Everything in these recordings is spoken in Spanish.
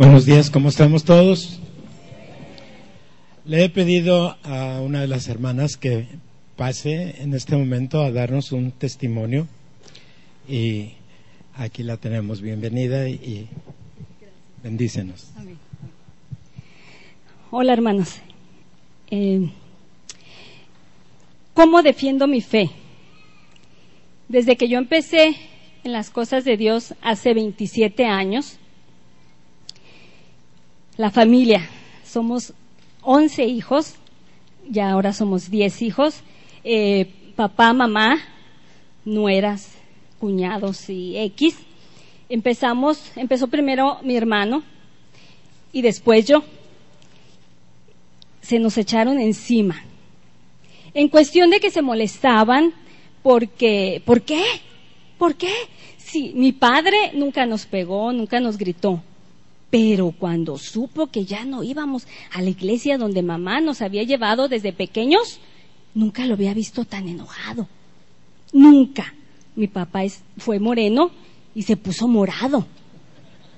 Buenos días, ¿cómo estamos todos? Le he pedido a una de las hermanas que pase en este momento a darnos un testimonio y aquí la tenemos. Bienvenida y bendícenos. Hola hermanos. Eh, ¿Cómo defiendo mi fe? Desde que yo empecé en las cosas de Dios hace 27 años, la familia, somos 11 hijos, ya ahora somos 10 hijos, eh, papá, mamá, nueras, cuñados y X. Empezamos, empezó primero mi hermano y después yo. Se nos echaron encima. En cuestión de que se molestaban porque, ¿por qué? ¿Por qué? Sí, mi padre nunca nos pegó, nunca nos gritó. Pero cuando supo que ya no íbamos a la iglesia donde mamá nos había llevado desde pequeños, nunca lo había visto tan enojado. Nunca. Mi papá fue moreno y se puso morado.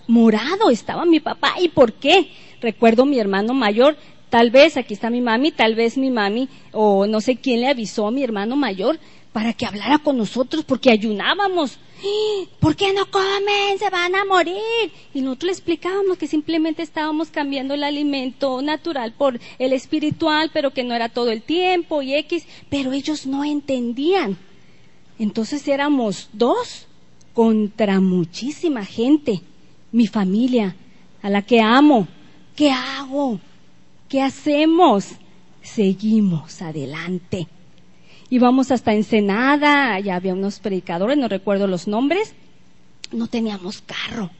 Morado estaba mi papá. ¿Y por qué? Recuerdo mi hermano mayor, tal vez, aquí está mi mami, tal vez mi mami, o no sé quién le avisó a mi hermano mayor para que hablara con nosotros porque ayunábamos. ¿Por qué no comen? Se van a morir. Y nosotros le explicábamos que simplemente estábamos cambiando el alimento natural por el espiritual, pero que no era todo el tiempo y X, pero ellos no entendían. Entonces éramos dos contra muchísima gente, mi familia, a la que amo. ¿Qué hago? ¿Qué hacemos? Seguimos adelante íbamos hasta Ensenada, ya había unos predicadores, no recuerdo los nombres, no teníamos carro.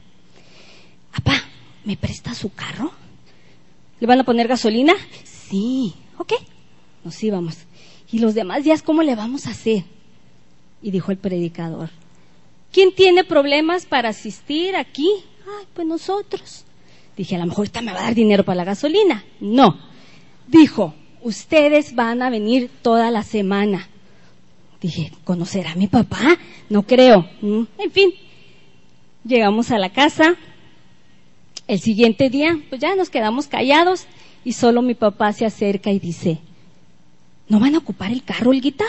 Papá, ¿me presta su carro? ¿Le van a poner gasolina? Sí, ok, nos íbamos. ¿Y los demás días cómo le vamos a hacer? Y dijo el predicador, ¿quién tiene problemas para asistir aquí? Ay, pues nosotros. Dije, a lo mejor ahorita me va a dar dinero para la gasolina. No. Dijo, ustedes van a venir toda la semana. Dije, ¿conocerá a mi papá? No creo. Mm, en fin, llegamos a la casa. El siguiente día, pues ya nos quedamos callados y solo mi papá se acerca y dice, ¿no van a ocupar el carro, Olguita?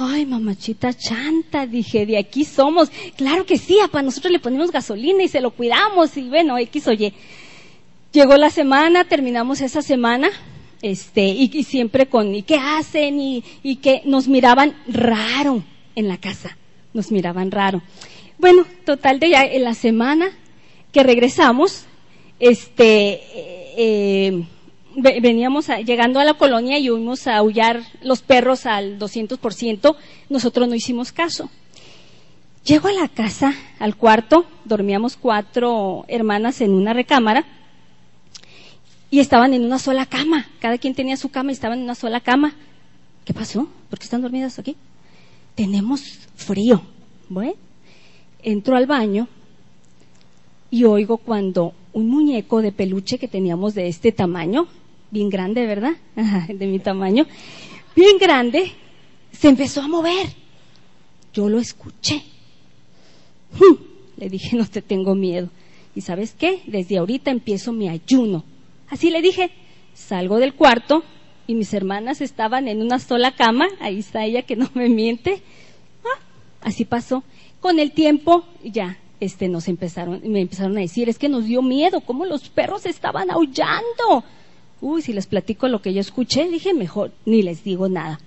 Ay, mamachita chanta, dije, de aquí somos. Claro que sí, papá, nosotros le ponemos gasolina y se lo cuidamos y bueno, X oye. Llegó la semana, terminamos esa semana, este, y, siempre con, ¿y qué hacen? Y, y que nos miraban raro en la casa, nos miraban raro. Bueno, total de ya en la semana que regresamos, este, eh, veníamos llegando a la colonia y fuimos a aullar los perros al 200%, nosotros no hicimos caso. Llego a la casa, al cuarto, dormíamos cuatro hermanas en una recámara, y estaban en una sola cama. Cada quien tenía su cama y estaban en una sola cama. ¿Qué pasó? ¿Por qué están dormidas aquí? Tenemos frío. Bueno, entro al baño y oigo cuando un muñeco de peluche que teníamos de este tamaño, bien grande, ¿verdad? de mi tamaño, bien grande, se empezó a mover. Yo lo escuché. Le dije, no te tengo miedo. ¿Y sabes qué? Desde ahorita empiezo mi ayuno Así le dije, salgo del cuarto y mis hermanas estaban en una sola cama, ahí está ella que no me miente. Ah, así pasó. Con el tiempo ya este nos empezaron me empezaron a decir, es que nos dio miedo cómo los perros estaban aullando. Uy, si les platico lo que yo escuché, dije, mejor ni les digo nada.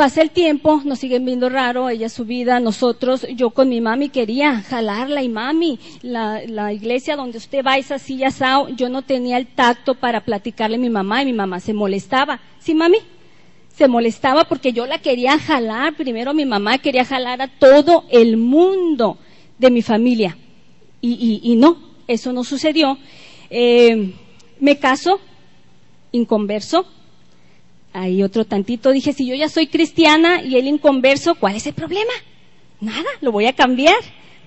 Pasa el tiempo, nos siguen viendo raro, ella su vida, nosotros, yo con mi mami quería jalarla y mami, la, iglesia donde usted va es así ya sao, yo no tenía el tacto para platicarle a mi mamá y mi mamá se molestaba. ¿Sí, mami? Se molestaba porque yo la quería jalar, primero mi mamá quería jalar a todo el mundo de mi familia. Y, y, no, eso no sucedió. Eh, me caso, inconverso, Ahí otro tantito dije, si yo ya soy cristiana y él inconverso, ¿cuál es el problema? Nada, lo voy a cambiar.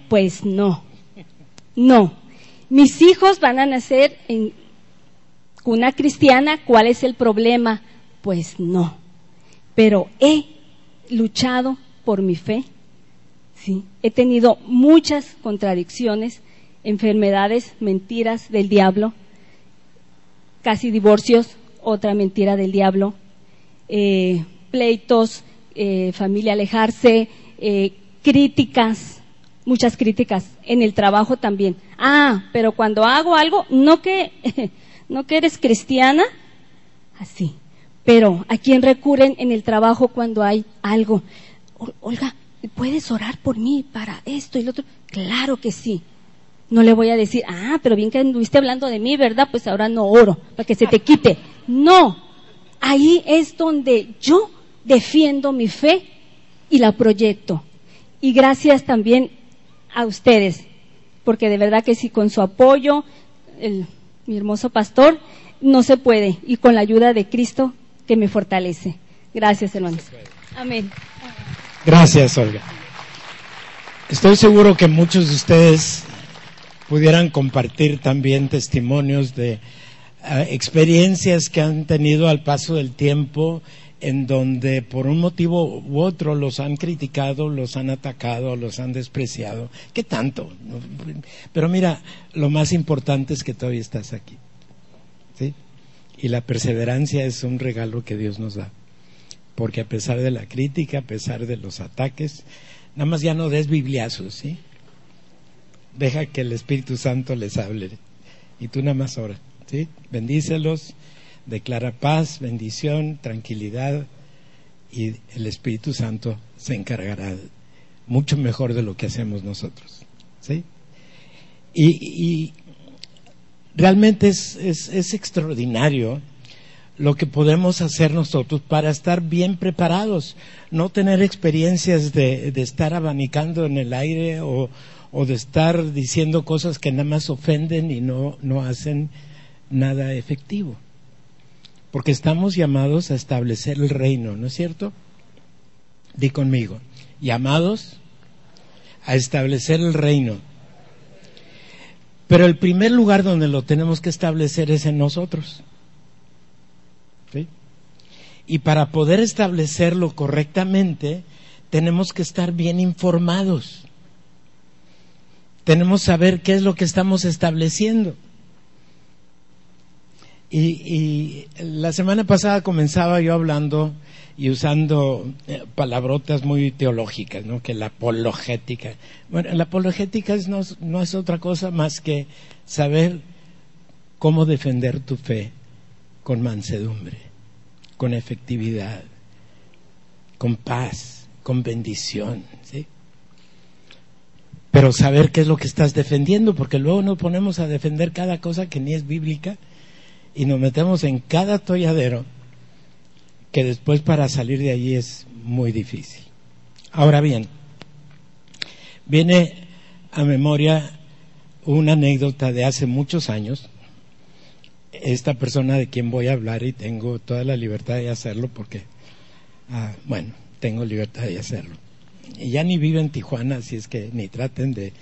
Pues no, no. Mis hijos van a nacer en una cristiana, ¿cuál es el problema? Pues no. Pero he luchado por mi fe, ¿sí? He tenido muchas contradicciones enfermedades, mentiras del diablo, casi divorcios, otra mentira del diablo, eh, pleitos, eh, familia alejarse, eh, críticas, muchas críticas en el trabajo también. Ah, pero cuando hago algo, no que, no que eres cristiana, así. Pero a quién recurren en el trabajo cuando hay algo. Olga, ¿puedes orar por mí para esto y lo otro? Claro que sí. No le voy a decir, ah, pero bien que estuviste hablando de mí, ¿verdad? Pues ahora no oro, para que se te quite. No. Ahí es donde yo defiendo mi fe y la proyecto. Y gracias también a ustedes, porque de verdad que si con su apoyo, el, mi hermoso pastor, no se puede, y con la ayuda de Cristo que me fortalece. Gracias, hermanos. Amén. Gracias, Olga. Estoy seguro que muchos de ustedes pudieran compartir también testimonios de experiencias que han tenido al paso del tiempo en donde por un motivo u otro los han criticado, los han atacado, los han despreciado. ¿Qué tanto? Pero mira, lo más importante es que todavía estás aquí. ¿Sí? Y la perseverancia es un regalo que Dios nos da. Porque a pesar de la crítica, a pesar de los ataques, nada más ya no des bibliazos, ¿sí? Deja que el Espíritu Santo les hable. Y tú nada más ora, Bendícelos declara paz, bendición, tranquilidad y el Espíritu Santo se encargará mucho mejor de lo que hacemos nosotros. ¿sí? Y, realmente es, es, extraordinario lo que podemos hacer nosotros para estar bien preparados, no tener experiencias de, de estar abanicando en el aire o, o, de estar diciendo cosas que nada más ofenden y no, no hacen nada efectivo porque estamos llamados a establecer el reino, ¿no es cierto? Di conmigo, llamados a establecer el reino. Pero el primer lugar donde lo tenemos que establecer es en nosotros. ¿Sí? Y para poder establecerlo correctamente, tenemos que estar bien informados. Tenemos que saber qué es lo que estamos estableciendo. Y, la semana pasada comenzaba yo hablando y usando eh, palabrotas muy teológicas, ¿no? Que la apologética. Bueno, la apologética no, no es otra cosa más que saber cómo defender tu fe con mansedumbre, con efectividad, con paz, con bendición, ¿sí? Pero saber qué es lo que estás defendiendo, porque luego nos ponemos a defender cada cosa que ni es bíblica y nos metemos en cada atolladero que después para salir de allí es muy difícil. Ahora bien, viene a memoria una anécdota de hace muchos años. Esta persona de quien voy a hablar y tengo toda la libertad de hacerlo porque, ah, bueno, tengo libertad de hacerlo. Y ya ni vive en Tijuana, así es que ni traten de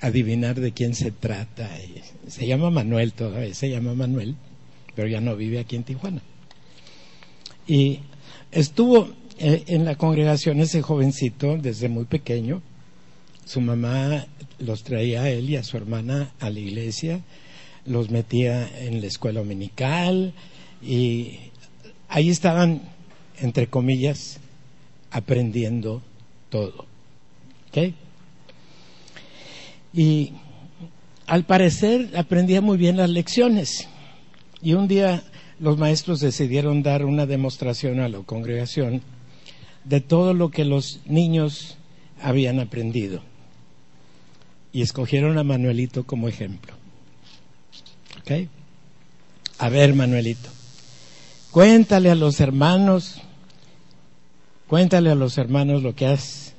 adivinar de quién se trata. Se llama Manuel todavía, se llama Manuel pero ya no vive aquí en Tijuana. Y estuvo eh, en la congregación ese jovencito desde muy pequeño. Su mamá los traía a él y a su hermana a la iglesia, los metía en la escuela dominical y ahí estaban, entre comillas, aprendiendo todo. ¿Ok? Y al parecer aprendía muy bien las lecciones. Y un día los maestros decidieron dar una demostración a la congregación de todo lo que los niños habían aprendido. Y escogieron a Manuelito como ejemplo. ¿Ok? A ver, Manuelito, cuéntale a los hermanos, cuéntale a los hermanos lo que has,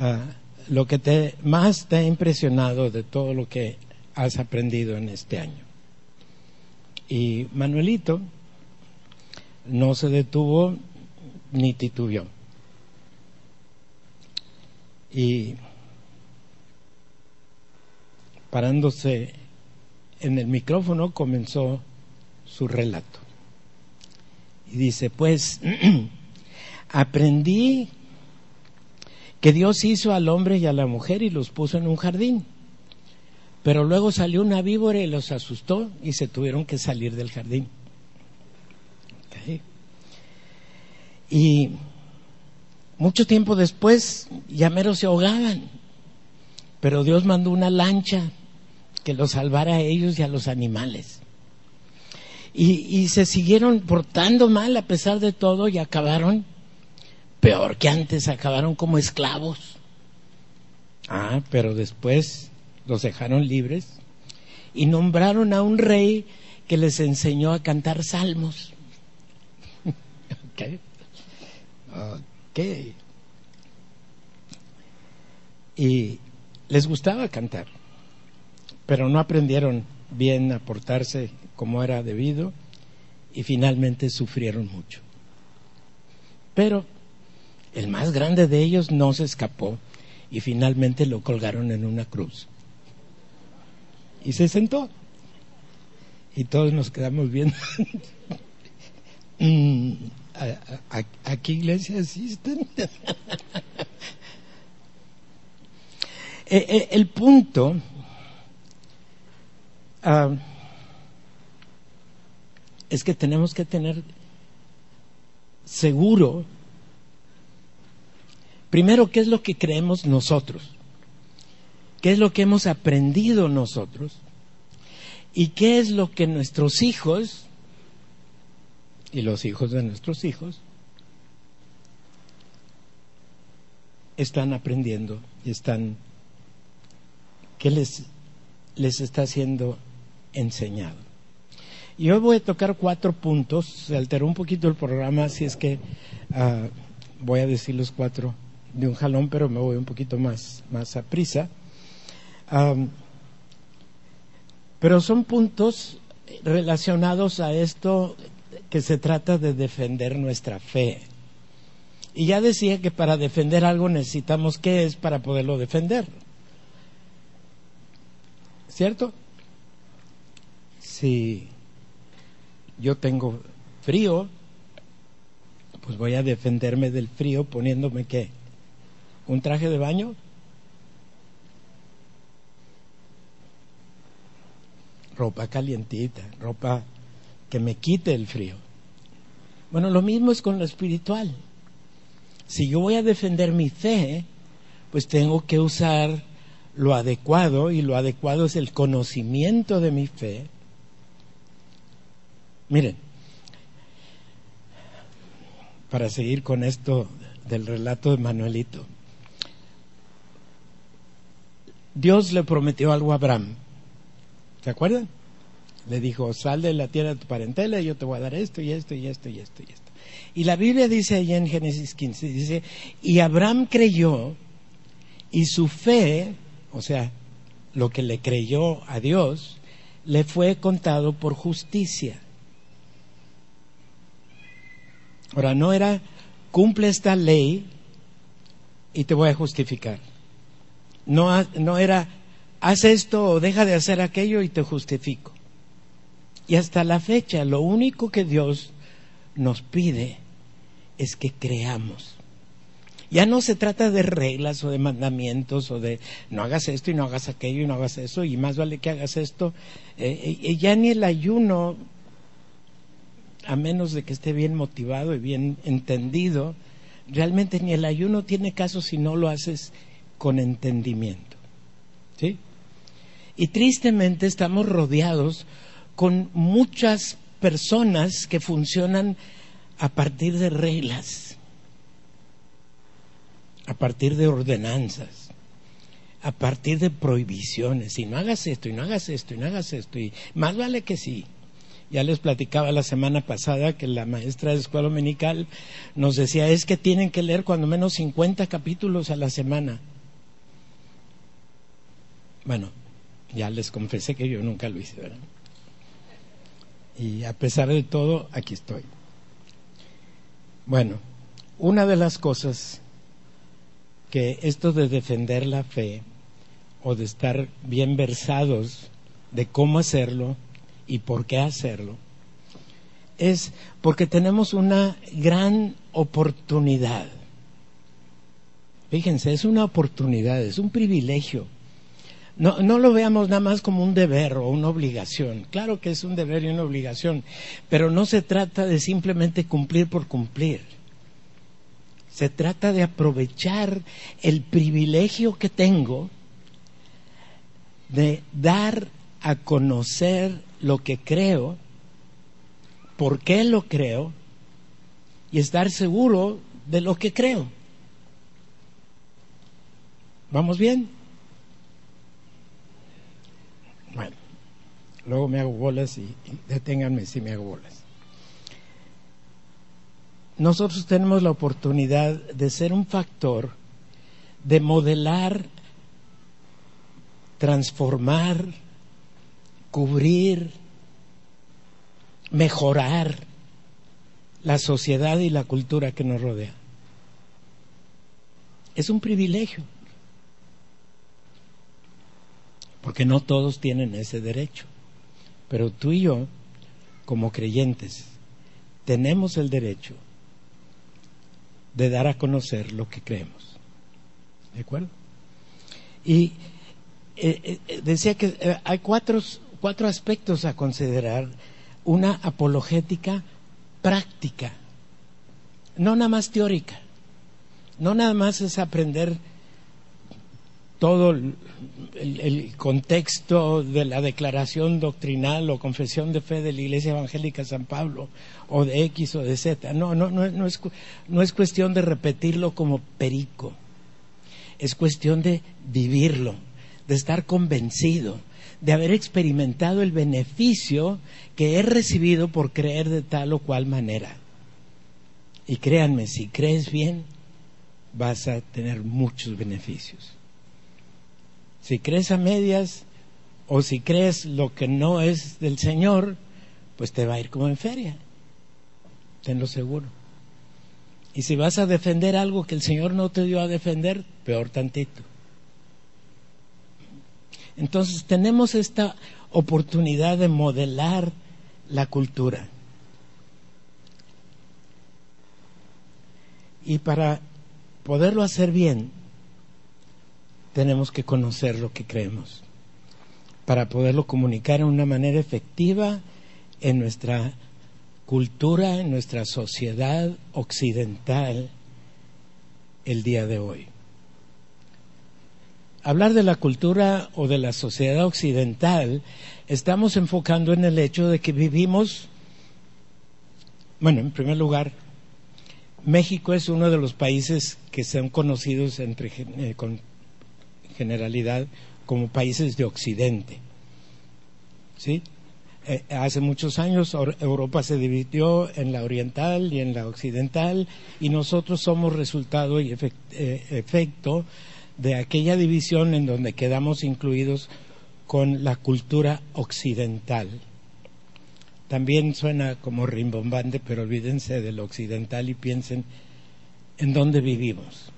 ah, lo que te, más te ha impresionado de todo lo que has aprendido en este año. Y Manuelito no se detuvo ni titubeó. Y parándose en el micrófono comenzó su relato. Y dice, pues aprendí que Dios hizo al hombre y a la mujer y los puso en un jardín Pero luego salió una víbora y los asustó y se tuvieron que salir del jardín. Y mucho tiempo después, llameros se ahogaban, pero Dios mandó una lancha que los salvara a ellos y a los animales. Y, y, se siguieron portando mal a pesar de todo y acabaron peor que antes, acabaron como esclavos. Ah, pero después los dejaron libres y nombraron a un rey que les enseñó a cantar salmos. okay. Y les gustaba cantar, pero no aprendieron bien a portarse como era debido y finalmente sufrieron mucho. Pero el más grande de ellos no se escapó y finalmente lo colgaron en una cruz. Y se sentó. Y todos nos quedamos viendo. Mm, ¿A, qué iglesia asisten? Eh, eh, el punto ah, es que tenemos que tener seguro, primero, qué es lo que creemos nosotros, qué es lo que hemos aprendido nosotros y qué es lo que nuestros hijos y los hijos de nuestros hijos están aprendiendo y están, ¿qué les, les está siendo enseñado? Y hoy voy a tocar cuatro puntos, se alteró un poquito el programa, así es que uh, voy a decir los cuatro de un jalón, pero me voy un poquito más, más a prisa. Pero son puntos relacionados a esto que se trata de defender nuestra fe. Y ya decía que para defender algo necesitamos qué es para poderlo defender. ¿Cierto? Si yo tengo frío, pues voy a defenderme del frío poniéndome qué? ¿Un traje de baño? Ropa calientita, ropa que me quite el frío. Bueno, lo mismo es con lo espiritual. Si yo voy a defender mi fe, pues tengo que usar lo adecuado y lo adecuado es el conocimiento de mi fe. Miren, para seguir con esto del relato de Manuelito, Dios le prometió algo a Abraham. ¿Se acuerdan? Le dijo, sal de la tierra de tu parentela y yo te voy a dar esto y esto y esto y esto y esto. Y la Biblia dice allá en Génesis 15, dice, y Abraham creyó y su fe, o sea, lo que le creyó a Dios, le fue contado por justicia. Ahora, no era, cumple esta ley y te voy a justificar. No, no era, haz esto o deja de hacer aquello y te justifico. Y hasta la fecha, lo único que Dios nos pide es que creamos. Ya no se trata de reglas o de mandamientos o de no hagas esto y no hagas aquello y no hagas eso y más vale que hagas esto. Eh, eh, ya ni el ayuno, a menos de que esté bien motivado y bien entendido, realmente ni el ayuno tiene caso si no lo haces con entendimiento. ¿Sí? Y tristemente estamos rodeados con muchas personas que funcionan a partir de reglas, a partir de ordenanzas, a partir de prohibiciones. Y no hagas esto, y no hagas esto, y no hagas esto. Y más vale que sí. Ya les platicaba la semana pasada que la maestra de escuela dominical nos decía, es que tienen que leer cuando menos 50 capítulos a la semana. Bueno, ya les confesé que yo nunca lo hice. Y a pesar de todo, aquí estoy. Bueno, una de las cosas que esto de defender la fe o de estar bien versados de cómo hacerlo y por qué hacerlo, es porque tenemos una gran oportunidad. Fíjense, es una oportunidad, es un privilegio No, no lo veamos nada más como un deber o una obligación. Claro que es un deber y una obligación, pero no se trata de simplemente cumplir por cumplir. Se trata de aprovechar el privilegio que tengo de dar a conocer lo que creo, por qué lo creo y estar seguro de lo que creo. ¿Vamos bien? Bueno, luego me hago bolas y, deténganme si me hago bolas. Nosotros tenemos la oportunidad de ser un factor de modelar, transformar, cubrir, mejorar la sociedad y la cultura que nos rodea. Es un privilegio. Porque no todos tienen ese derecho. Pero tú y yo, como creyentes, tenemos el derecho de dar a conocer lo que creemos. ¿De acuerdo? Y eh, eh, decía que eh, hay cuatro, cuatro aspectos a considerar. Una apologética práctica, no nada más teórica, no nada más es aprender todo el, contexto de la declaración doctrinal o confesión de fe de la Iglesia Evangélica San Pablo o de X o de Z. No, no, no, no, es, no es cuestión de repetirlo como perico. Es cuestión de vivirlo, de estar convencido, de haber experimentado el beneficio que he recibido por creer de tal o cual manera. Y créanme, si crees bien, vas a tener muchos beneficios. Si crees a medias o si crees lo que no es del Señor, pues te va a ir como en feria. Tenlo seguro. Y si vas a defender algo que el Señor no te dio a defender, peor tantito. Entonces tenemos esta oportunidad de modelar la cultura. Y para poderlo hacer bien, tenemos que conocer lo que creemos para poderlo comunicar de una manera efectiva en nuestra cultura, en nuestra sociedad occidental el día de hoy. Hablar de la cultura o de la sociedad occidental, estamos enfocando en el hecho de que vivimos, bueno, en primer lugar, México es uno de los países que son conocidos entre, eh, con generalidad como países de Occidente. ¿Sí? Eh, hace muchos años Europa se dividió en la oriental y en la occidental y nosotros somos resultado y eh, efecto de aquella división en donde quedamos incluidos con la cultura occidental. También suena como rimbombante, pero olvídense del occidental y piensen en dónde vivimos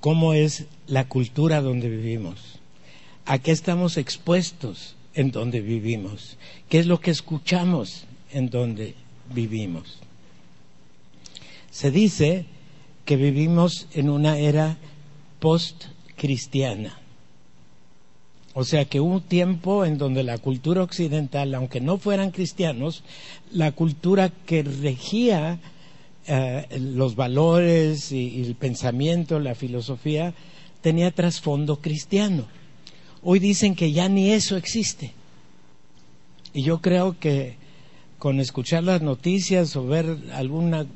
cómo es la cultura donde vivimos, a qué estamos expuestos en donde vivimos, qué es lo que escuchamos en donde vivimos. Se dice que vivimos en una era post-cristiana. O sea que hubo un tiempo en donde la cultura occidental, aunque no fueran cristianos, la cultura que regía eh, los valores y, el pensamiento, la filosofía, tenía trasfondo cristiano. Hoy dicen que ya ni eso existe. Y yo creo que con escuchar las noticias o ver algún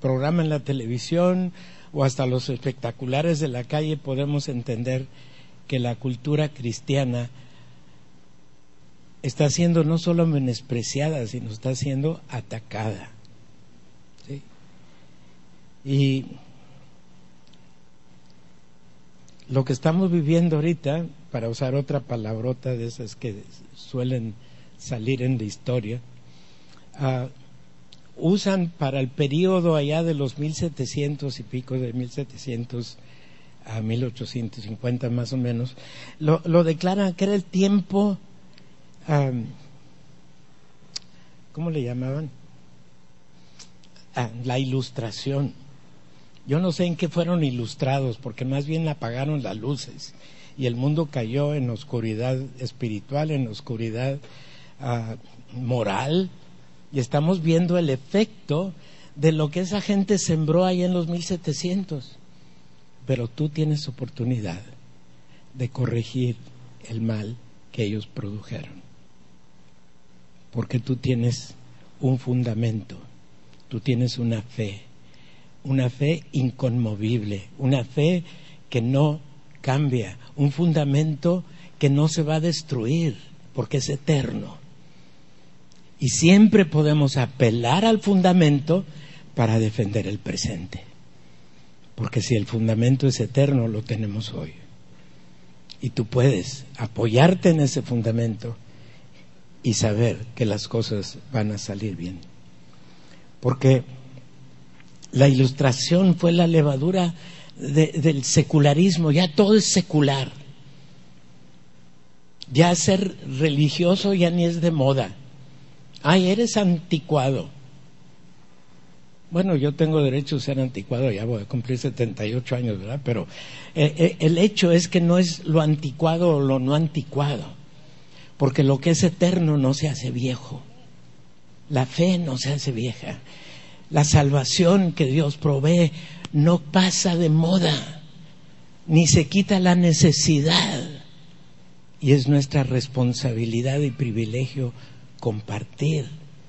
programa en la televisión o hasta los espectaculares de la calle podemos entender que la cultura cristiana está siendo no solo menospreciada, sino está siendo atacada. Y lo que estamos viviendo ahorita, para usar otra palabrota de esas que suelen salir en la historia, ah, usan para el periodo allá de los 1700 y pico, de 1700 a 1850 más o menos, lo, declaran que era el tiempo, ¿cómo le llamaban? Ah, la ilustración. Yo no sé en qué fueron ilustrados, porque más bien apagaron las luces y el mundo cayó en oscuridad espiritual, en oscuridad ah, moral, y estamos viendo el efecto de lo que esa gente sembró ahí en los 1700. Pero tú tienes oportunidad de corregir el mal que ellos produjeron. Porque tú tienes un fundamento, tú tienes una fe, una fe inconmovible, una fe que no cambia, un fundamento que no se va a destruir porque es eterno. Y siempre podemos apelar al fundamento para defender el presente. Porque si el fundamento es eterno, lo tenemos hoy. Y tú puedes apoyarte en ese fundamento y saber que las cosas van a salir bien. Porque la ilustración fue la levadura del secularismo, ya todo es secular. Ya ser religioso ya ni es de moda ay, eres anticuado. Bueno, yo tengo derecho a ser anticuado, ya voy a cumplir 78 años, ¿verdad? Pero eh, eh, el hecho es que no es lo anticuado o lo no anticuado, porque lo que es eterno no se hace viejo, la fe no se hace vieja, la salvación que Dios provee no pasa de moda, ni se quita la necesidad, y es nuestra responsabilidad y privilegio compartir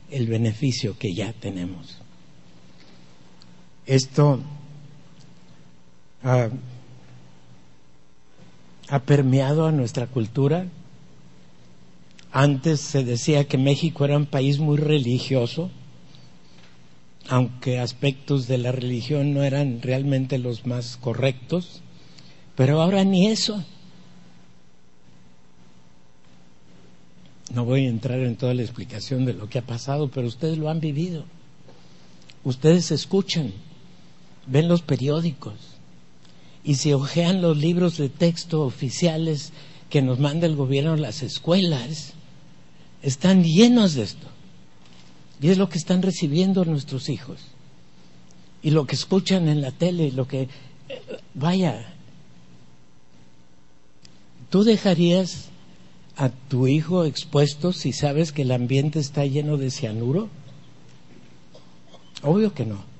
el beneficio que ya tenemos. Esto ha, permeado a nuestra cultura. Antes se decía que México era un país muy religioso, aunque aspectos de la religión no eran realmente los más correctos, pero ahora ni eso. No voy a entrar en toda la explicación de lo que ha pasado, pero ustedes lo han vivido. Ustedes escuchan, ven los periódicos y si ojean los libros de texto oficiales que nos manda el gobierno las escuelas, están llenos de esto. Y es lo que están recibiendo nuestros hijos. Y lo que escuchan en la tele, lo que... Eh, vaya, ¿tú dejarías a tu hijo expuesto si sabes que el ambiente está lleno de cianuro? Obvio que no.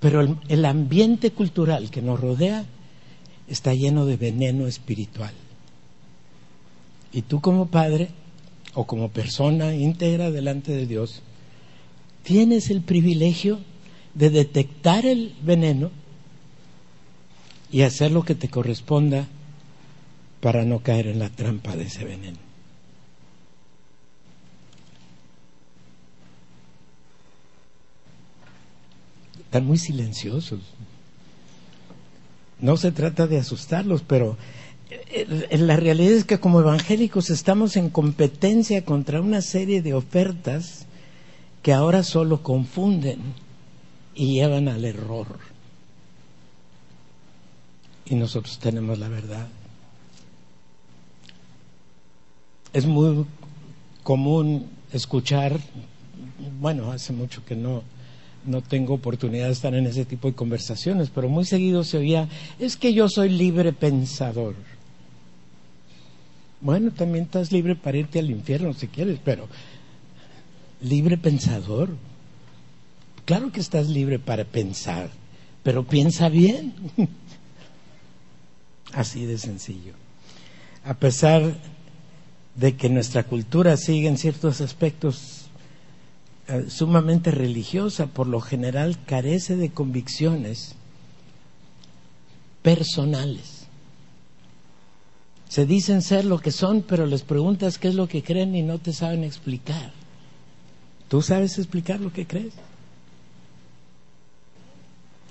Pero el, ambiente cultural que nos rodea está lleno de veneno espiritual. Y tú como padre o como persona íntegra delante de Dios, tienes el privilegio de detectar el veneno y hacer lo que te corresponda para no caer en la trampa de ese veneno. Están muy silenciosos. No se trata de asustarlos, pero la realidad es que como evangélicos estamos en competencia contra una serie de ofertas que ahora solo confunden y llevan al error. Y nosotros tenemos la verdad. es muy común escuchar, bueno, hace mucho que no, no tengo oportunidad de estar en ese tipo de conversaciones, pero muy seguido se oía, es que yo soy libre pensador. Bueno, también estás libre para irte al infierno si quieres, pero libre pensador. Claro que estás libre para pensar, pero piensa bien. Así de sencillo. A pesar de que nuestra cultura sigue en ciertos aspectos eh, sumamente religiosa, por lo general carece de convicciones personales. Se dicen ser lo que son, pero les preguntas qué es lo que creen y no te saben explicar. ¿Tú sabes explicar lo que crees?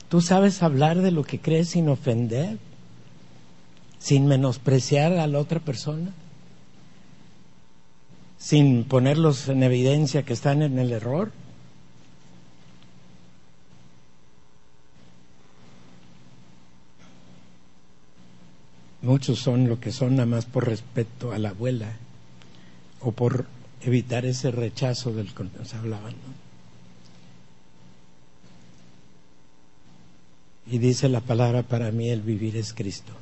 ¿Tú sabes hablar de lo que crees sin ofender? ¿Sin menospreciar a la otra persona? sin ponerlos en evidencia que están en el error? Muchos son lo que son nada más por respeto a la abuela o por evitar ese rechazo del que nos hablaban. Y dice la palabra, para mí el vivir es Cristo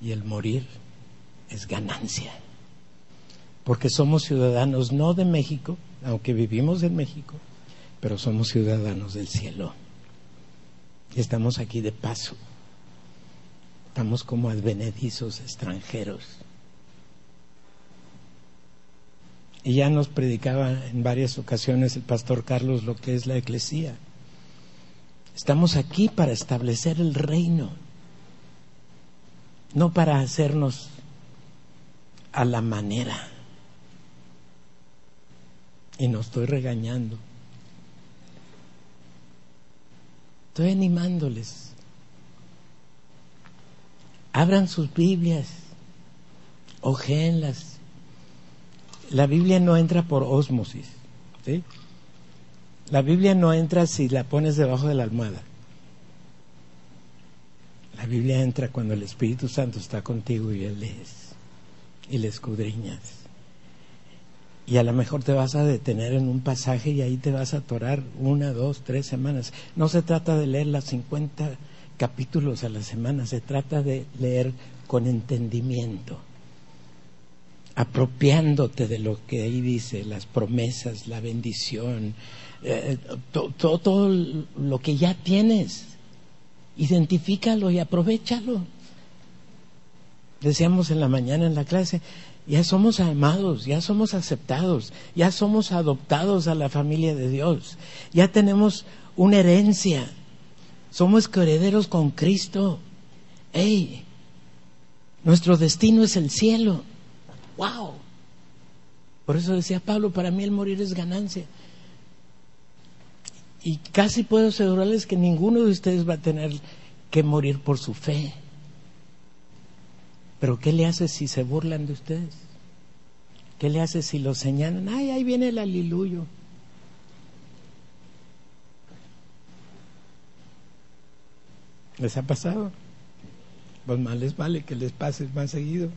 y el morir es ganancia. Porque somos ciudadanos no de México, aunque vivimos en México, pero somos ciudadanos del cielo. Y estamos aquí de paso. Estamos como advenedizos extranjeros. Y ya nos predicaba en varias ocasiones el pastor Carlos lo que es la eclesía. Estamos aquí para establecer el reino, no para hacernos a la manera. Y no estoy regañando. Estoy animándoles. Abran sus Biblias, ojéenlas. La Biblia no entra por ósmosis. ¿sí? La Biblia no entra si la pones debajo de la almohada. La Biblia entra cuando el Espíritu Santo está contigo y lees y le escudriñas. Y a lo mejor te vas a detener en un pasaje y ahí te vas a atorar una, dos, tres semanas. No se trata de leer las 50 capítulos a la semana, se trata de leer con entendimiento, apropiándote de lo que ahí dice, las promesas, la bendición, eh, todo lo que ya tienes. Identifícalo y aprovechalo. Decíamos en la mañana en la clase, ya somos amados, ya somos aceptados, ya somos adoptados a la familia de Dios, ya tenemos una herencia, somos herederos con Cristo. ¡Ey! Nuestro destino es el cielo. ¡Wow! Por eso decía Pablo, para mí el morir es ganancia. Y casi puedo asegurarles que ninguno de ustedes va a tener que morir por su fe. Pero ¿qué le hace si se burlan de ustedes? ¿Qué le hace si lo señalan? Ay, ahí viene el aliluyo. ¿Les ha pasado? Pues más les vale que les pase más seguido.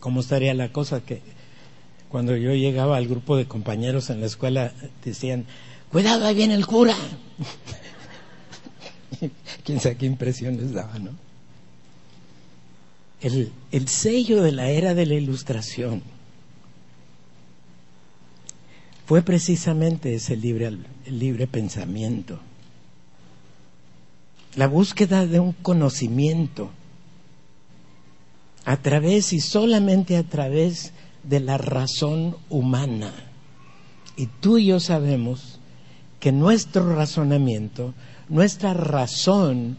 ¿Cómo estaría la cosa que cuando yo llegaba al grupo de compañeros en la escuela, decían, cuidado, ahí viene el cura. Quién sabe qué impresión les daba, ¿no? El, el sello de la era de la ilustración fue precisamente ese libre, libre pensamiento, la búsqueda de un conocimiento a través y solamente a través de la razón humana. Y tú y yo sabemos que nuestro razonamiento, nuestra razón,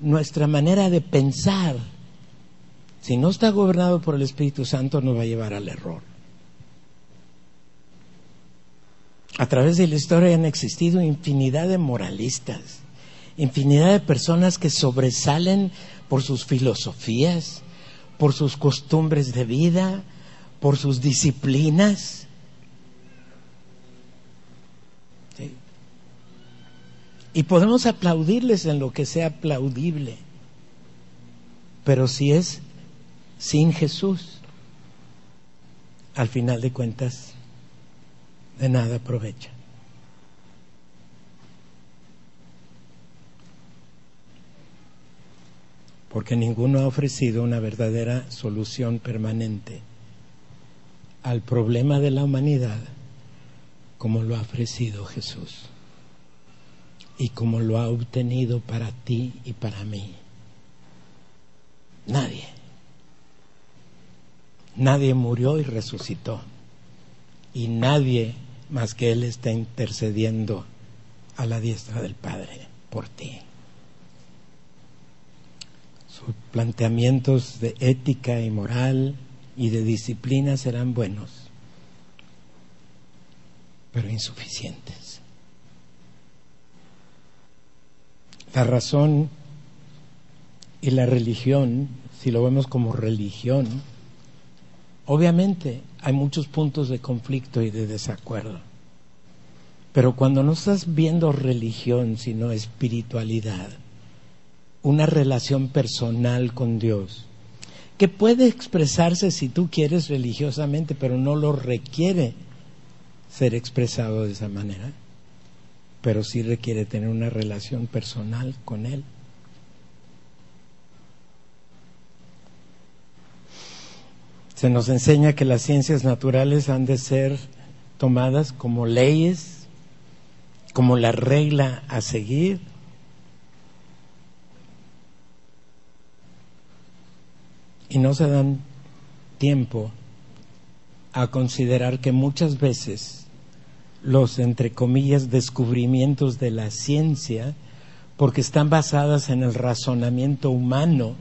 nuestra manera de pensar, si no está gobernado por el Espíritu Santo, nos va a llevar al error. A través de la historia han existido infinidad de moralistas, infinidad de personas que sobresalen por sus filosofías, por sus costumbres de vida, por sus disciplinas. Y podemos aplaudirles en lo que sea aplaudible. Pero si es sin Jesús, al final de cuentas, de nada aprovecha. Porque ninguno ha ofrecido una verdadera solución permanente al problema de la humanidad como lo ha ofrecido Jesús y como lo ha obtenido para ti y para mí. Nadie. Nadie murió y resucitó. Y nadie más que Él está intercediendo a la diestra del Padre por ti. Sus planteamientos de ética y moral y de disciplina serán buenos, pero insuficientes. La razón y la religión, si lo vemos como religión, obviamente hay muchos puntos de conflicto y de desacuerdo. Pero cuando no estás viendo religión, sino espiritualidad, una relación personal con Dios, que puede expresarse si tú quieres religiosamente, pero no lo requiere ser expresado de esa manera, pero sí requiere tener una relación personal con Él. Se nos enseña que las ciencias naturales han de ser tomadas como leyes, como la regla a seguir. Y no se dan tiempo a considerar que muchas veces los, entre comillas, descubrimientos de la ciencia, porque están basadas en el razonamiento humano,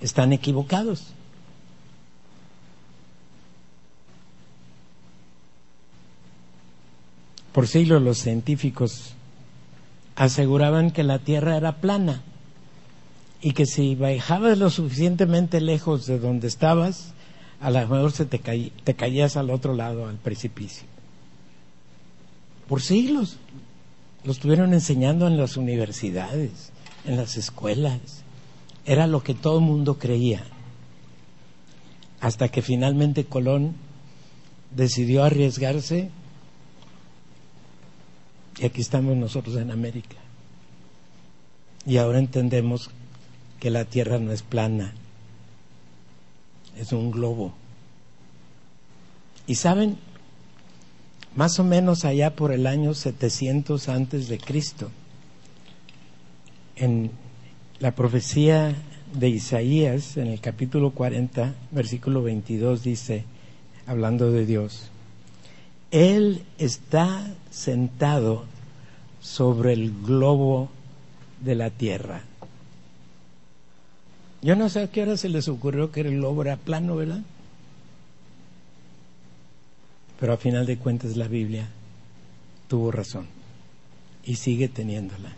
están equivocados. Por siglos los científicos aseguraban que la Tierra era plana y que si bajabas lo suficientemente lejos de donde estabas, a lo mejor se te, te caías al otro lado, al precipicio. Por siglos lo estuvieron enseñando en las universidades, en las escuelas. Era lo que todo el mundo creía. Hasta que finalmente Colón decidió arriesgarse y aquí estamos nosotros en América. Y ahora entendemos que la Tierra no es plana, es un globo. Y saben, más o menos allá por el año 700 antes de Cristo, en la profecía de Isaías, en el capítulo 40, versículo 22, dice, hablando de Dios, Él está sentado sobre el globo de la tierra. Yo no sé a qué hora se les ocurrió que el globo era plano, ¿verdad? Pero a final de cuentas la Biblia tuvo razón y sigue teniéndola.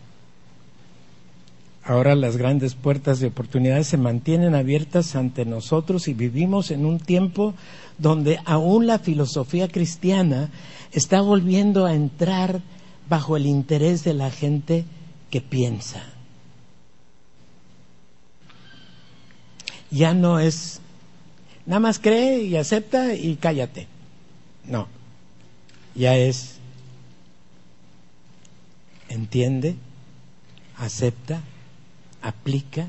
Ahora las grandes puertas de oportunidades se mantienen abiertas ante nosotros y vivimos en un tiempo donde aún la filosofía cristiana está volviendo a entrar bajo el interés de la gente que piensa. Ya no es, nada más cree y acepta y cállate. No, ya es, entiende, acepta, aplica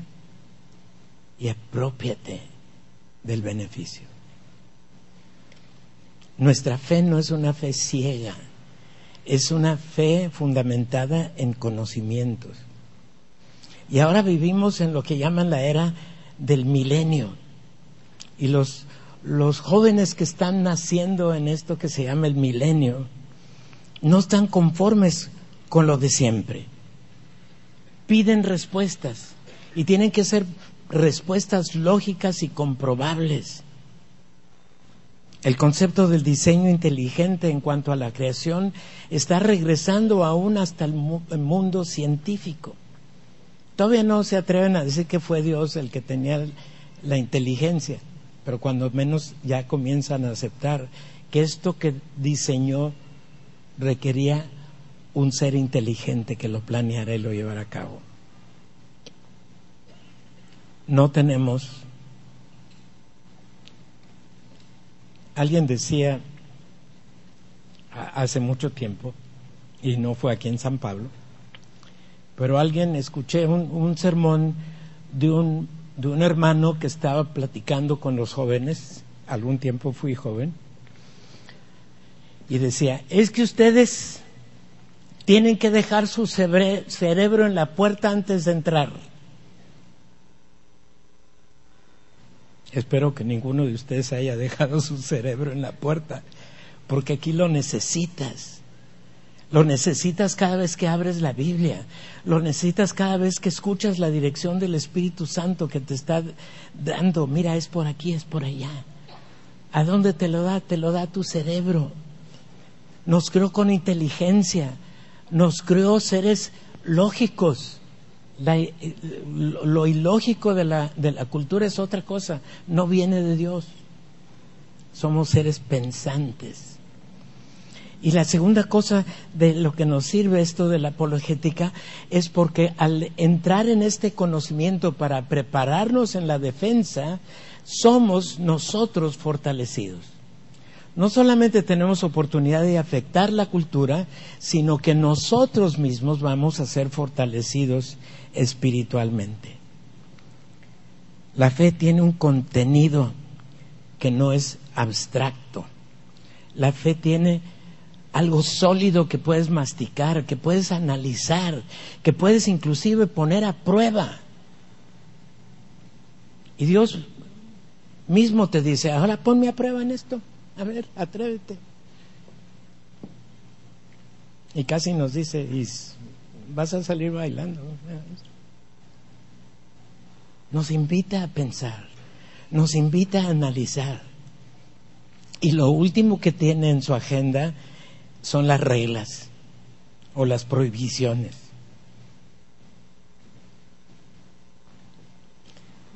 y apropiate del beneficio. Nuestra fe no es una fe ciega, es una fe fundamentada en conocimientos. Y ahora vivimos en lo que llaman la era del milenio. Y los, los jóvenes que están naciendo en esto que se llama el milenio no están conformes con lo de siempre. Piden respuestas y tienen que ser respuestas lógicas y comprobables. El concepto del diseño inteligente en cuanto a la creación está regresando aún hasta el, mundo científico. Todavía no se atreven a decir que fue Dios el que tenía la inteligencia, pero cuando menos ya comienzan a aceptar que esto que diseñó requería un ser inteligente que lo planeara y lo llevara a cabo. No tenemos Alguien decía hace mucho tiempo, y no fue aquí en San Pablo, pero alguien escuché un, sermón de un, de un hermano que estaba platicando con los jóvenes, algún tiempo fui joven, y decía, es que ustedes tienen que dejar su cerebro en la puerta antes de entrar. Espero que ninguno de ustedes haya dejado su cerebro en la puerta, porque aquí lo necesitas. Lo necesitas cada vez que abres la Biblia. Lo necesitas cada vez que escuchas la dirección del Espíritu Santo que te está dando. Mira, es por aquí, es por allá. ¿A dónde te lo da? Te lo da tu cerebro. Nos creó con inteligencia. Nos creó seres lógicos lo ilógico de la, de la cultura es otra cosa, no viene de Dios. Somos seres pensantes. Y la segunda cosa de lo que nos sirve esto de la apologética es porque al entrar en este conocimiento para prepararnos en la defensa, somos nosotros fortalecidos no solamente tenemos oportunidad de afectar la cultura, sino que nosotros mismos vamos a ser fortalecidos espiritualmente. La fe tiene un contenido que no es abstracto. La fe tiene algo sólido que puedes masticar, que puedes analizar, que puedes inclusive poner a prueba. Y Dios mismo te dice, ahora ponme a prueba en esto. A ver, atrévete. Y casi nos dice, y vas a salir bailando. Nos invita a pensar, nos invita a analizar. Y lo último que tiene en su agenda son las reglas o las prohibiciones.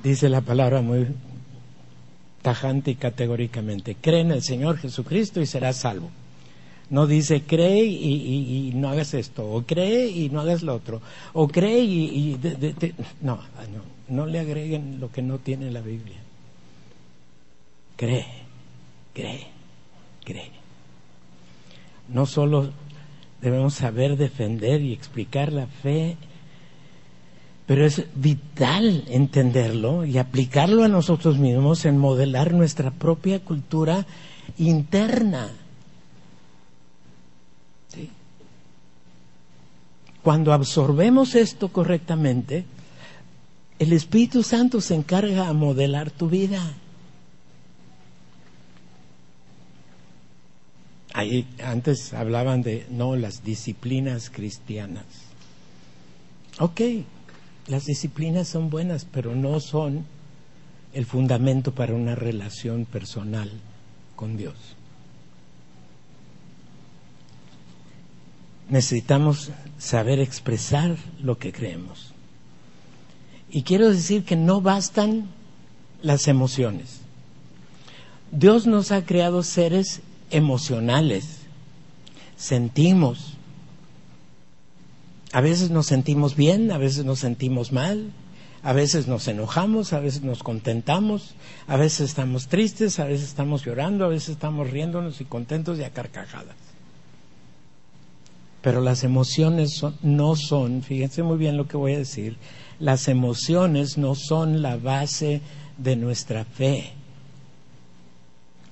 Dice la palabra muy tajante y categóricamente, cree en el Señor Jesucristo y serás salvo. No dice cree y, no hagas esto, o cree y no hagas lo otro, o cree y... no, no, no le agreguen lo que no tiene la Biblia. Cree, cree, cree. No solo debemos saber defender y explicar la fe, pero es vital entenderlo y aplicarlo a nosotros mismos en modelar nuestra propia cultura interna. Cuando absorbemos esto correctamente, el Espíritu Santo se encarga a modelar tu vida. Ahí antes hablaban de no las disciplinas cristianas. Ok, las disciplinas son buenas, pero no son el fundamento para una relación personal con Dios. Necesitamos saber expresar lo que creemos. Y quiero decir que no bastan las emociones. Dios nos ha creado seres emocionales. Sentimos. A veces nos sentimos bien, a veces nos sentimos mal, a veces nos enojamos, a veces nos contentamos, a veces estamos tristes, a veces estamos llorando, a veces estamos riéndonos y contentos y a carcajadas. Pero las emociones no son, fíjense muy bien lo que voy a decir, las emociones no son la base de nuestra fe.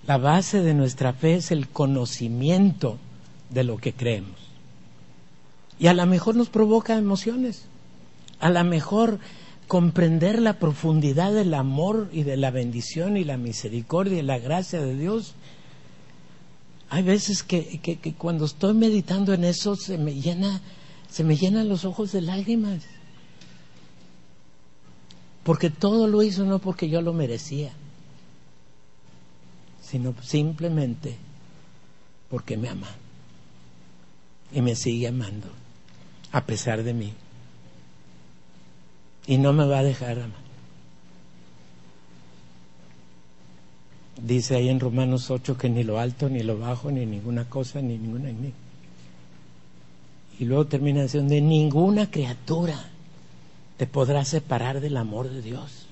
La base de nuestra fe es el conocimiento de lo que creemos. Y a lo mejor nos provoca emociones. A lo mejor comprender la profundidad del amor y de la bendición y la misericordia y la gracia de Dios. Hay veces que, que, cuando estoy meditando en eso se me llena, se me llenan los ojos de lágrimas. Porque todo lo hizo no porque yo lo merecía, sino simplemente porque me ama. Y me sigue amando, a pesar de mí. Y no me va a dejar amar. Dice ahí en Romanos 8 que ni lo alto, ni lo bajo, ni ninguna cosa, ni ninguna... Y luego termina diciendo, de ninguna criatura te podrá separar del amor de Dios.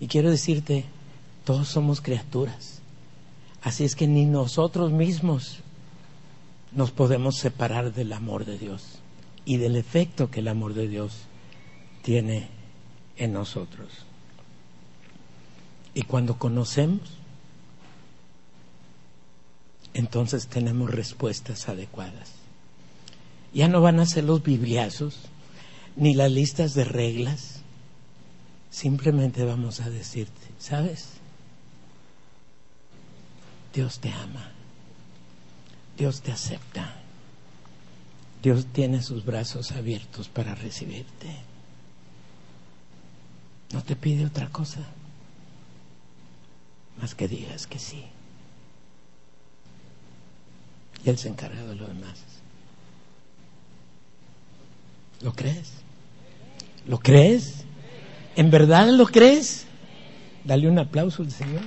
Y quiero decirte, todos somos criaturas. Así es que ni nosotros mismos nos podemos separar del amor de Dios y del efecto que el amor de Dios tiene en nosotros. Y cuando conocemos, entonces tenemos respuestas adecuadas. Ya no van a ser los bibliazos, ni las listas de reglas. Simplemente vamos a decirte, ¿sabes? Dios te ama. Dios te acepta. Dios tiene sus brazos abiertos para recibirte. No te pide otra cosa más que digas que sí. Y Él se encarga de lo demás. ¿Lo crees? ¿Lo crees? ¿En verdad lo crees? Dale un aplauso al Señor.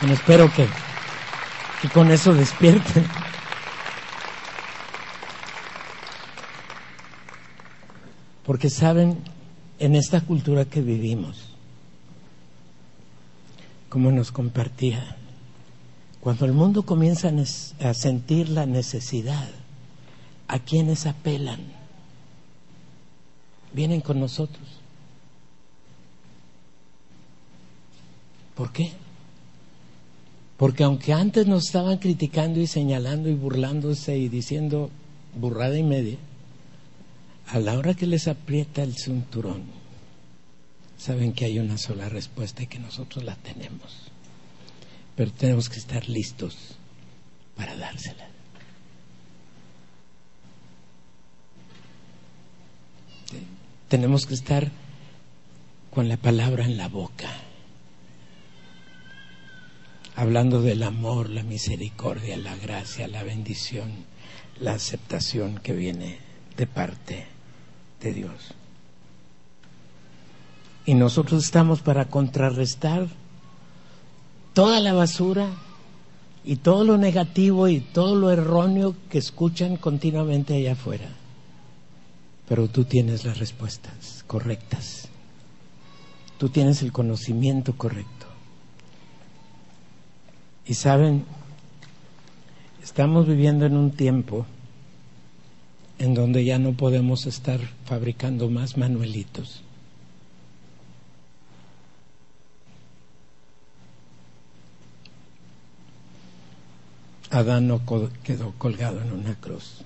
Bueno, espero que, que con eso despierten. Porque saben, en esta cultura que vivimos, como nos compartía, cuando el mundo comienza a sentir la necesidad ¿A quienes apelan? Vienen con nosotros. ¿Por qué? Porque aunque antes nos estaban criticando y señalando y burlándose y diciendo burrada y media, a la hora que les aprieta el cinturón, saben que hay una sola respuesta y que nosotros la tenemos. Pero tenemos que estar listos para dársela. Tenemos que estar con la palabra en la boca hablando del amor, la misericordia, la gracia, la bendición, la aceptación que viene de parte de Dios. Y nosotros estamos para contrarrestar toda la basura y todo lo negativo y todo lo erróneo que escuchan continuamente allá afuera. Pero tú tienes las respuestas correctas. Tú tienes el conocimiento correcto. Y saben, estamos viviendo en un tiempo en donde ya no podemos estar fabricando más manuelitos. Adán no quedó colgado en una cruz.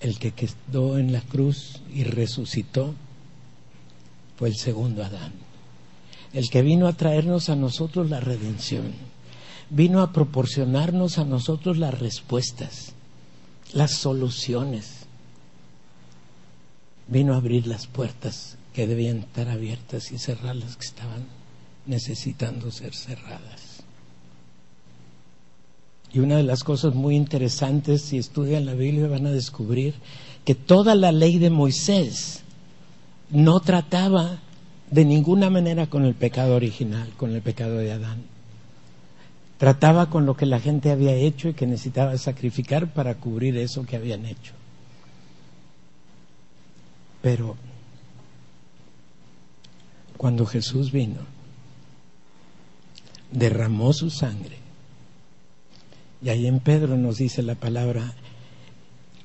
El que quedó en la cruz y resucitó fue el segundo Adán el que vino a traernos a nosotros la redención, vino a proporcionarnos a nosotros las respuestas, las soluciones, vino a abrir las puertas que debían estar abiertas y cerrar las que estaban necesitando ser cerradas. Y una de las cosas muy interesantes, si estudian la Biblia, van a descubrir que toda la ley de Moisés no trataba de ninguna manera con el pecado original, con el pecado de Adán. Trataba con lo que la gente había hecho y que necesitaba sacrificar para cubrir eso que habían hecho. Pero cuando Jesús vino, derramó su sangre, y ahí en Pedro nos dice la palabra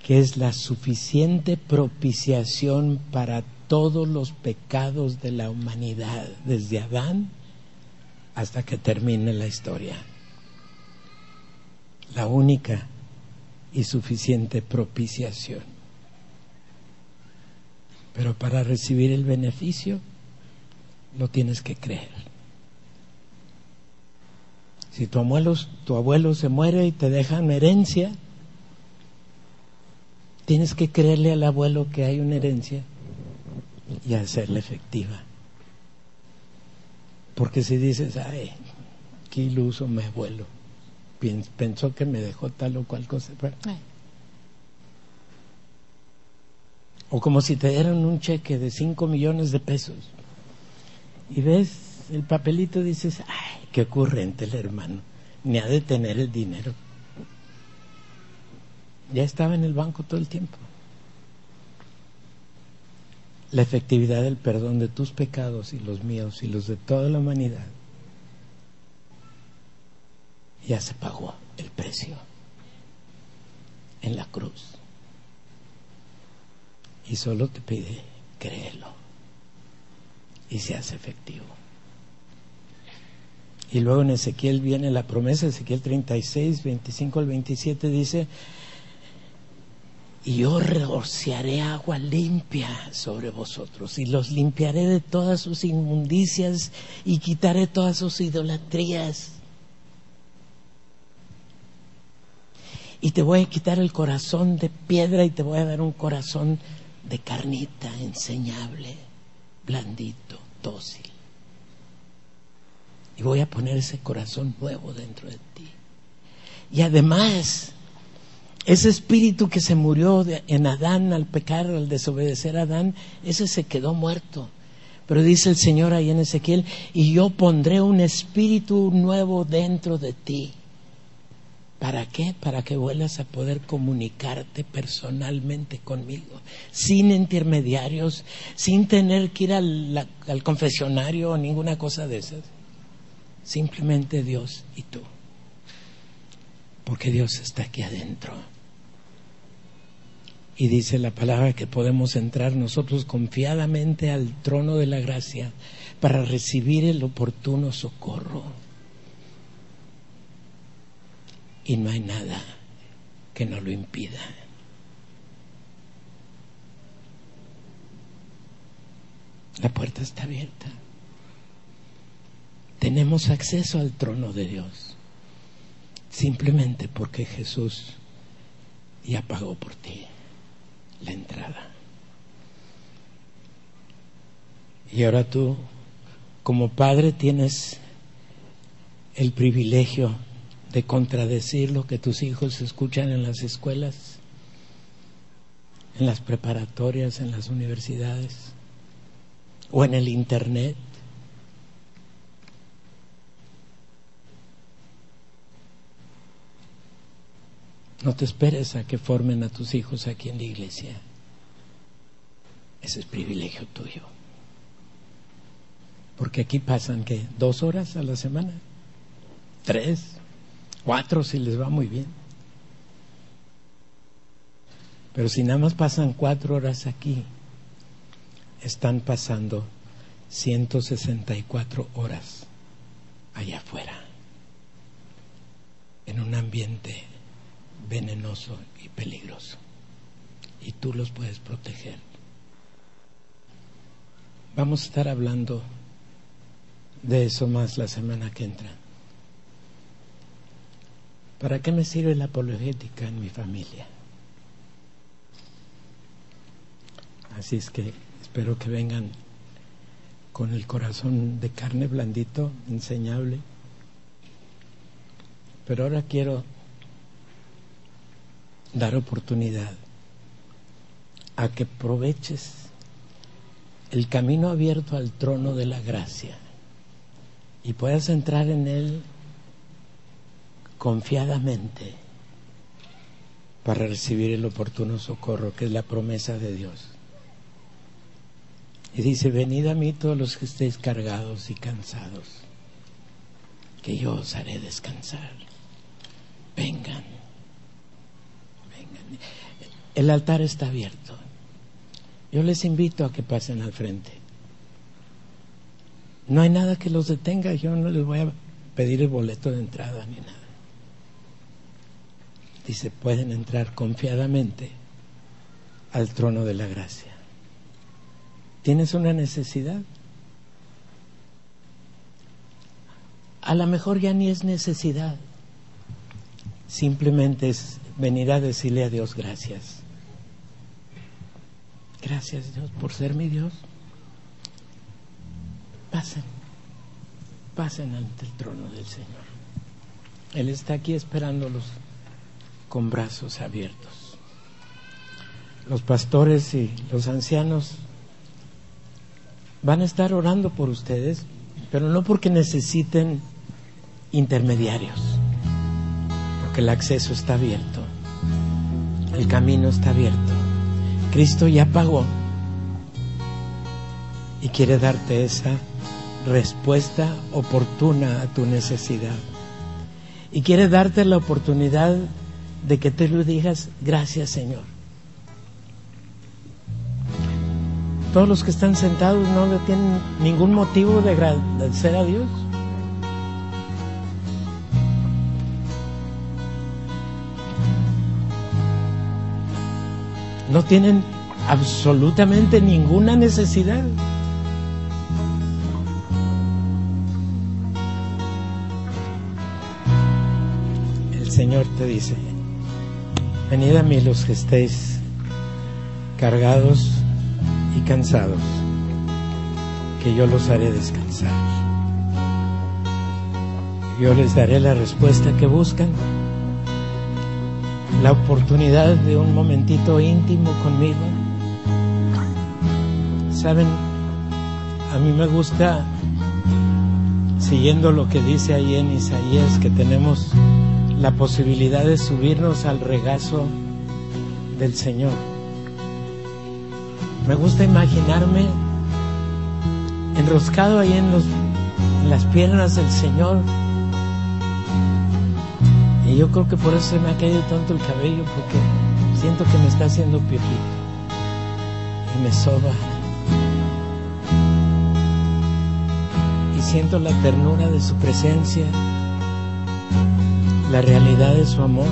que es la suficiente propiciación para todos los pecados de la humanidad, desde Adán hasta que termine la historia. La única y suficiente propiciación. Pero para recibir el beneficio, lo tienes que creer. Si tu abuelo, tu abuelo se muere y te dejan herencia, tienes que creerle al abuelo que hay una herencia y hacerla efectiva. Porque si dices, ay, qué iluso me vuelo, pensó que me dejó tal o cual cosa. O como si te dieran un cheque de 5 millones de pesos y ves el papelito y dices, ay, qué ocurrente el hermano, ni ha de tener el dinero. Ya estaba en el banco todo el tiempo la efectividad del perdón de tus pecados y los míos y los de toda la humanidad, ya se pagó el precio en la cruz. Y solo te pide, créelo. Y se hace efectivo. Y luego en Ezequiel viene la promesa, Ezequiel 36, 25 al 27 dice, y yo rociaré agua limpia sobre vosotros y los limpiaré de todas sus inmundicias y quitaré todas sus idolatrías. Y te voy a quitar el corazón de piedra y te voy a dar un corazón de carnita, enseñable, blandito, dócil. Y voy a poner ese corazón nuevo dentro de ti. Y además ese espíritu que se murió en Adán al pecar, al desobedecer a Adán, ese se quedó muerto. Pero dice el Señor ahí en Ezequiel, y yo pondré un espíritu nuevo dentro de ti. ¿Para qué? Para que vuelvas a poder comunicarte personalmente conmigo, sin intermediarios, sin tener que ir al, al confesionario o ninguna cosa de esas. Simplemente Dios y tú. Porque Dios está aquí adentro Y dice la palabra que podemos entrar nosotros confiadamente al trono de la gracia para recibir el oportuno socorro. Y no hay nada que nos lo impida. La puerta está abierta. Tenemos acceso al trono de Dios simplemente porque Jesús ya pagó por ti la entrada. Y ahora tú, como padre, tienes el privilegio de contradecir lo que tus hijos escuchan en las escuelas, en las preparatorias, en las universidades o en el Internet. No te esperes a que formen a tus hijos aquí en la iglesia. Ese es privilegio tuyo. Porque aquí pasan que dos horas a la semana, tres, cuatro si les va muy bien. Pero si nada más pasan cuatro horas aquí, están pasando 164 horas allá afuera, en un ambiente venenoso y peligroso. Y tú los puedes proteger. Vamos a estar hablando de eso más la semana que entra. ¿Para qué me sirve la apologética en mi familia? Así es que espero que vengan con el corazón de carne blandito, enseñable. Pero ahora quiero dar oportunidad a que aproveches el camino abierto al trono de la gracia y puedas entrar en él confiadamente para recibir el oportuno socorro que es la promesa de Dios. Y dice, venid a mí todos los que estéis cargados y cansados, que yo os haré descansar. Vengan el altar está abierto. Yo les invito a que pasen al frente. No hay nada que los detenga, yo no les voy a pedir el boleto de entrada ni nada. Dice, pueden entrar confiadamente al trono de la gracia. ¿Tienes una necesidad? A lo mejor ya ni es necesidad, simplemente es venir a decirle a Dios gracias. Gracias Dios por ser mi Dios. Pasen, pasen ante el trono del Señor. Él está aquí esperándolos con brazos abiertos. Los pastores y los ancianos van a estar orando por ustedes, pero no porque necesiten intermediarios, porque el acceso está abierto, el camino está abierto. Cristo ya pagó y quiere darte esa respuesta oportuna a tu necesidad. Y quiere darte la oportunidad de que te lo digas, gracias Señor. Todos los que están sentados no le tienen ningún motivo de agradecer a Dios. No tienen absolutamente ninguna necesidad. El Señor te dice, venid a mí los que estéis cargados y cansados, que yo los haré descansar. Yo les daré la respuesta que buscan la oportunidad de un momentito íntimo conmigo. Saben, a mí me gusta, siguiendo lo que dice ahí en Isaías, que tenemos la posibilidad de subirnos al regazo del Señor. Me gusta imaginarme enroscado ahí en, en las piernas del Señor y yo creo que por eso se me ha caído tanto el cabello, porque siento que me está haciendo piojito y me soba. Y siento la ternura de su presencia, la realidad de su amor,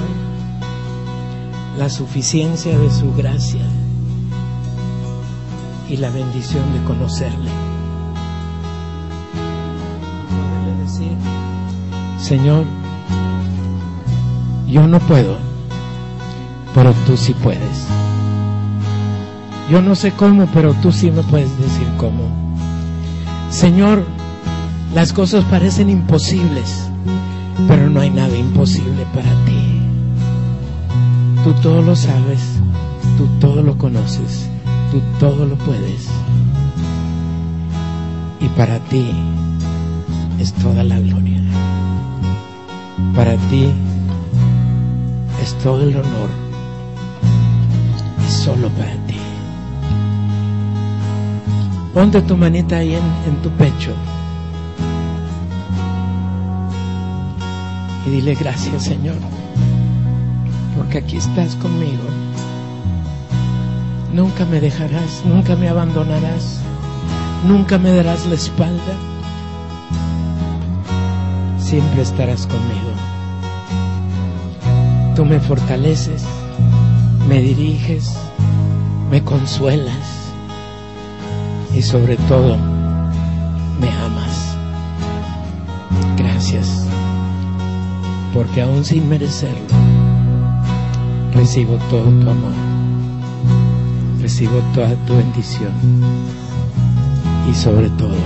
la suficiencia de su gracia y la bendición de conocerle. Señor, yo no puedo, pero tú sí puedes. Yo no sé cómo, pero tú sí me puedes decir cómo. Señor, las cosas parecen imposibles, pero no hay nada imposible para ti. Tú todo lo sabes, tú todo lo conoces, tú todo lo puedes. Y para ti es toda la gloria. Para ti es todo el honor. Y solo para ti. Ponte tu manita ahí en tu pecho. Y dile gracias Señor. Porque aquí estás conmigo. Nunca me dejarás, nunca me abandonarás, nunca me darás la espalda. Siempre estarás conmigo. Tú me fortaleces, me diriges, me consuelas y sobre todo me amas. Gracias, porque aún sin merecerlo, recibo todo tu amor, recibo toda tu bendición y sobre todo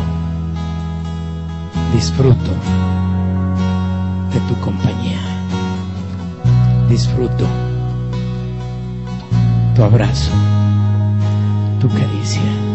disfruto de tu compañía disfruto tu abrazo, tu caricia.